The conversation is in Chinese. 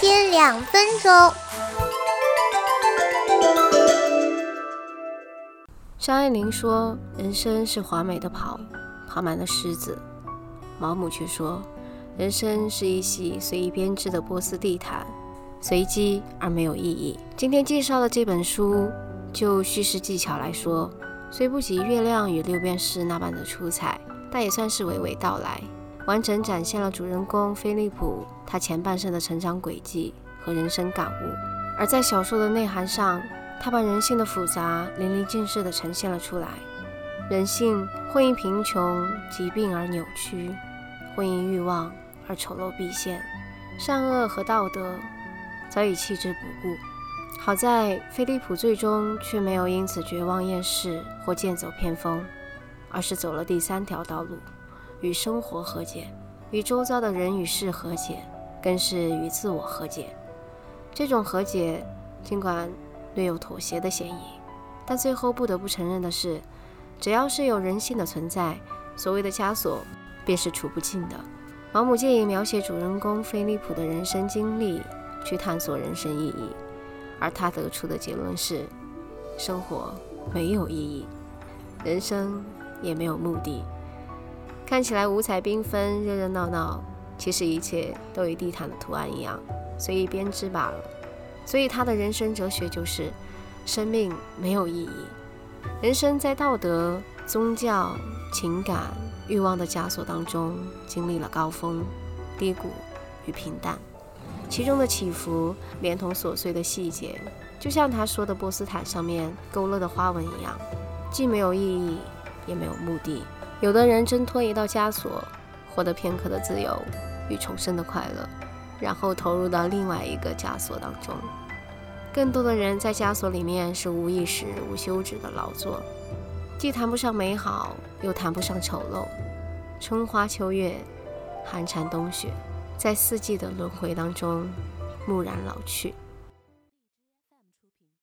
天两分钟。张爱玲说：“人生是华美的跑，跑满了虱子。”毛姆却说：“人生是一袭随意编织的波斯地毯，随机而没有意义。”今天介绍的这本书，就叙事技巧来说，虽不及《月亮与六便士》那般的出彩，但也算是娓娓道来，完整展现了主人公菲利普他前半生的成长轨迹和人生感悟。而在小说的内涵上，他把人性的复杂淋漓尽致地呈现了出来。人性会因贫穷、疾病而扭曲，会因欲望而丑陋毕现，善恶和道德早已弃之不顾。好在菲利普最终却没有因此绝望厌世或剑走偏锋，而是走了第三条道路，与生活和解，与周遭的人与事和解，更是与自我和解。这种和解，尽管。略有妥协的嫌疑，但最后不得不承认的是，只要是有人性的存在，所谓的枷锁便是除不尽的。毛姆借以描写主人公菲利普的人生经历，去探索人生意义，而他得出的结论是：生活没有意义，人生也没有目的。看起来五彩缤纷、热热闹闹，其实一切都与地毯的图案一样，随意编织罢了。所以他的人生哲学就是：生命没有意义，人生在道德、宗教、情感、欲望的枷锁当中，经历了高峰、低谷与平淡，其中的起伏连同琐碎的细节，就像他说的波斯毯上面勾勒的花纹一样，既没有意义，也没有目的。有的人挣脱一道枷锁，获得片刻的自由与重生的快乐。然后投入到另外一个枷锁当中，更多的人在枷锁里面是无意识、无休止的劳作，既谈不上美好，又谈不上丑陋。春花秋月，寒蝉冬雪，在四季的轮回当中，蓦然老去。